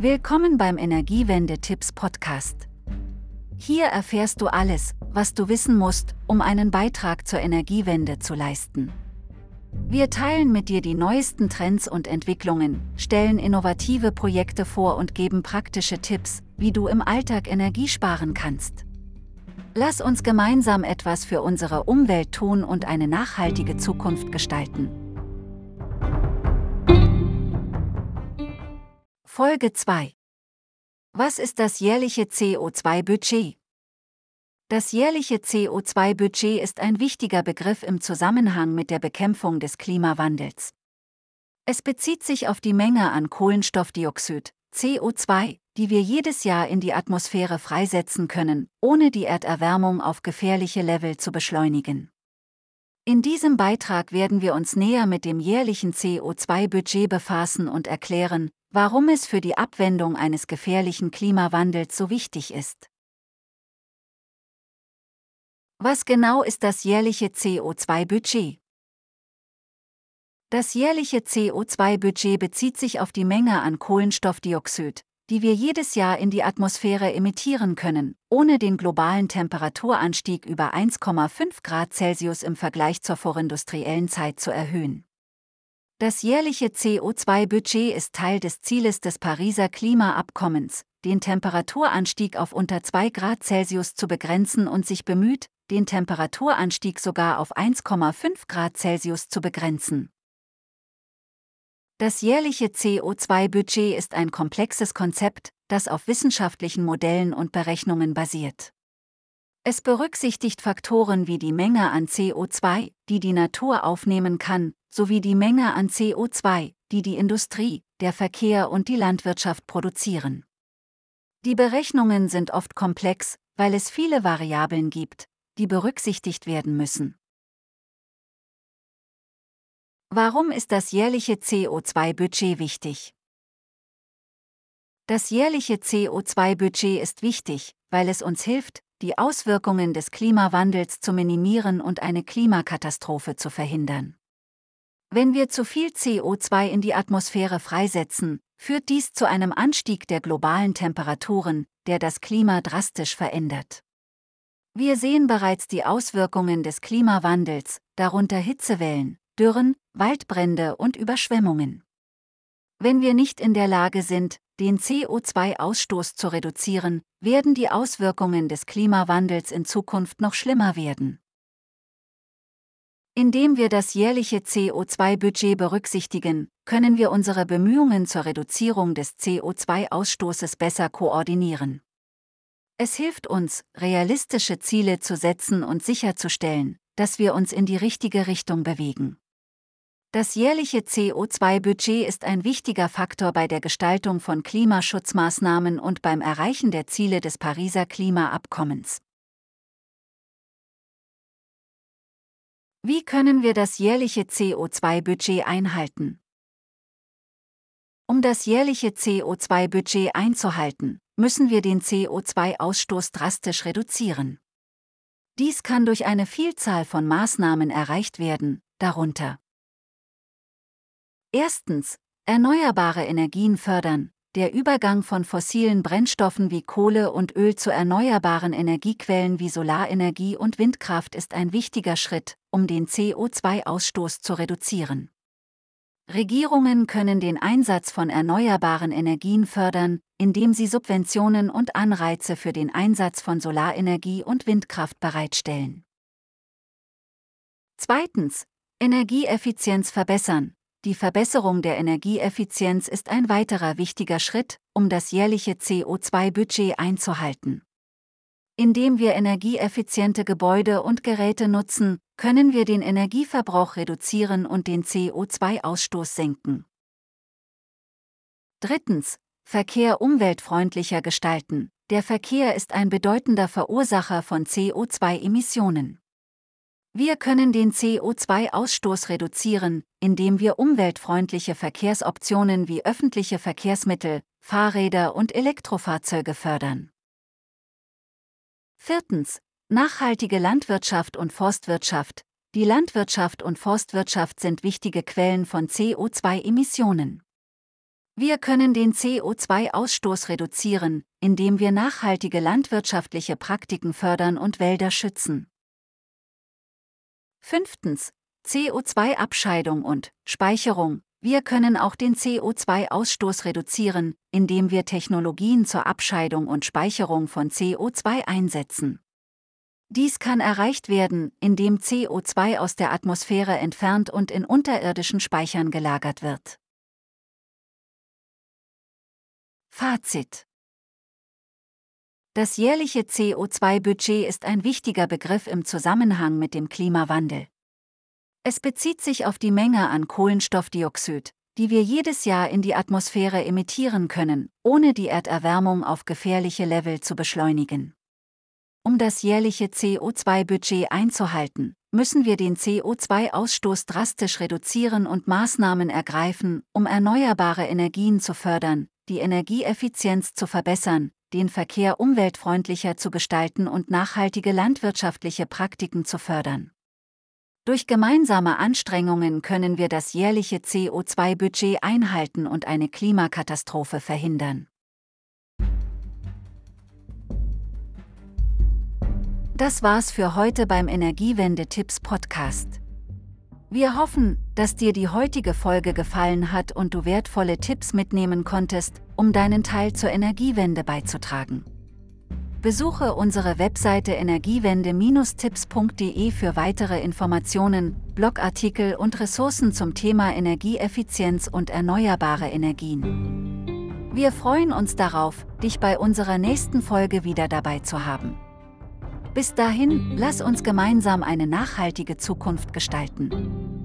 Willkommen beim Energiewende-Tipps Podcast. Hier erfährst du alles, was du wissen musst, um einen Beitrag zur Energiewende zu leisten. Wir teilen mit dir die neuesten Trends und Entwicklungen, stellen innovative Projekte vor und geben praktische Tipps, wie du im Alltag Energie sparen kannst. Lass uns gemeinsam etwas für unsere Umwelt tun und eine nachhaltige Zukunft gestalten. Folge 2 Was ist das jährliche CO2-Budget? Das jährliche CO2-Budget ist ein wichtiger Begriff im Zusammenhang mit der Bekämpfung des Klimawandels. Es bezieht sich auf die Menge an Kohlenstoffdioxid, CO2, die wir jedes Jahr in die Atmosphäre freisetzen können, ohne die Erderwärmung auf gefährliche Level zu beschleunigen. In diesem Beitrag werden wir uns näher mit dem jährlichen CO2-Budget befassen und erklären, warum es für die Abwendung eines gefährlichen Klimawandels so wichtig ist. Was genau ist das jährliche CO2-Budget? Das jährliche CO2-Budget bezieht sich auf die Menge an Kohlenstoffdioxid, die wir jedes Jahr in die Atmosphäre emittieren können, ohne den globalen Temperaturanstieg über 1,5 Grad Celsius im Vergleich zur vorindustriellen Zeit zu erhöhen. Das jährliche CO2-Budget ist Teil des Zieles des Pariser Klimaabkommens, den Temperaturanstieg auf unter 2 Grad Celsius zu begrenzen und sich bemüht, den Temperaturanstieg sogar auf 1,5 Grad Celsius zu begrenzen. Das jährliche CO2-Budget ist ein komplexes Konzept, das auf wissenschaftlichen Modellen und Berechnungen basiert. Es berücksichtigt Faktoren wie die Menge an CO2, die die Natur aufnehmen kann, sowie die Menge an CO2, die die Industrie, der Verkehr und die Landwirtschaft produzieren. Die Berechnungen sind oft komplex, weil es viele Variablen gibt, die berücksichtigt werden müssen. Warum ist das jährliche CO2-Budget wichtig? Das jährliche CO2-Budget ist wichtig, weil es uns hilft, die Auswirkungen des Klimawandels zu minimieren und eine Klimakatastrophe zu verhindern. Wenn wir zu viel CO2 in die Atmosphäre freisetzen, führt dies zu einem Anstieg der globalen Temperaturen, der das Klima drastisch verändert. Wir sehen bereits die Auswirkungen des Klimawandels, darunter Hitzewellen, Dürren, Waldbrände und Überschwemmungen. Wenn wir nicht in der Lage sind, den CO2-Ausstoß zu reduzieren, werden die Auswirkungen des Klimawandels in Zukunft noch schlimmer werden. Indem wir das jährliche CO2-Budget berücksichtigen, können wir unsere Bemühungen zur Reduzierung des CO2-Ausstoßes besser koordinieren. Es hilft uns, realistische Ziele zu setzen und sicherzustellen, dass wir uns in die richtige Richtung bewegen. Das jährliche CO2-Budget ist ein wichtiger Faktor bei der Gestaltung von Klimaschutzmaßnahmen und beim Erreichen der Ziele des Pariser Klimaabkommens. Wie können wir das jährliche CO2-Budget einhalten? Um das jährliche CO2-Budget einzuhalten, müssen wir den CO2-Ausstoß drastisch reduzieren. Dies kann durch eine Vielzahl von Maßnahmen erreicht werden, darunter Erstens, erneuerbare Energien fördern. Der Übergang von fossilen Brennstoffen wie Kohle und Öl zu erneuerbaren Energiequellen wie Solarenergie und Windkraft ist ein wichtiger Schritt, um den CO2-Ausstoß zu reduzieren. Regierungen können den Einsatz von erneuerbaren Energien fördern, indem sie Subventionen und Anreize für den Einsatz von Solarenergie und Windkraft bereitstellen. Zweitens. Energieeffizienz verbessern. Die Verbesserung der Energieeffizienz ist ein weiterer wichtiger Schritt, um das jährliche CO2-Budget einzuhalten. Indem wir energieeffiziente Gebäude und Geräte nutzen, können wir den Energieverbrauch reduzieren und den CO2-Ausstoß senken. Drittens. Verkehr umweltfreundlicher gestalten. Der Verkehr ist ein bedeutender Verursacher von CO2-Emissionen. Wir können den CO2-Ausstoß reduzieren, indem wir umweltfreundliche Verkehrsoptionen wie öffentliche Verkehrsmittel, Fahrräder und Elektrofahrzeuge fördern. Viertens. Nachhaltige Landwirtschaft und Forstwirtschaft. Die Landwirtschaft und Forstwirtschaft sind wichtige Quellen von CO2-Emissionen. Wir können den CO2-Ausstoß reduzieren, indem wir nachhaltige landwirtschaftliche Praktiken fördern und Wälder schützen. Fünftens. CO2-Abscheidung und Speicherung. Wir können auch den CO2-Ausstoß reduzieren, indem wir Technologien zur Abscheidung und Speicherung von CO2 einsetzen. Dies kann erreicht werden, indem CO2 aus der Atmosphäre entfernt und in unterirdischen Speichern gelagert wird. Fazit Das jährliche CO2-Budget ist ein wichtiger Begriff im Zusammenhang mit dem Klimawandel. Es bezieht sich auf die Menge an Kohlenstoffdioxid, die wir jedes Jahr in die Atmosphäre emittieren können, ohne die Erderwärmung auf gefährliche Level zu beschleunigen. Um das jährliche CO2-Budget einzuhalten, müssen wir den CO2-Ausstoß drastisch reduzieren und Maßnahmen ergreifen, um erneuerbare Energien zu fördern, die Energieeffizienz zu verbessern, den Verkehr umweltfreundlicher zu gestalten und nachhaltige landwirtschaftliche Praktiken zu fördern. Durch gemeinsame Anstrengungen können wir das jährliche CO2-Budget einhalten und eine Klimakatastrophe verhindern. Das war's für heute beim Energiewende-Tipps Podcast. Wir hoffen, dass dir die heutige Folge gefallen hat und du wertvolle Tipps mitnehmen konntest, um deinen Teil zur Energiewende beizutragen. Besuche unsere Webseite energiewende-tipps.de für weitere Informationen, Blogartikel und Ressourcen zum Thema Energieeffizienz und erneuerbare Energien. Wir freuen uns darauf, dich bei unserer nächsten Folge wieder dabei zu haben. Bis dahin, lass uns gemeinsam eine nachhaltige Zukunft gestalten.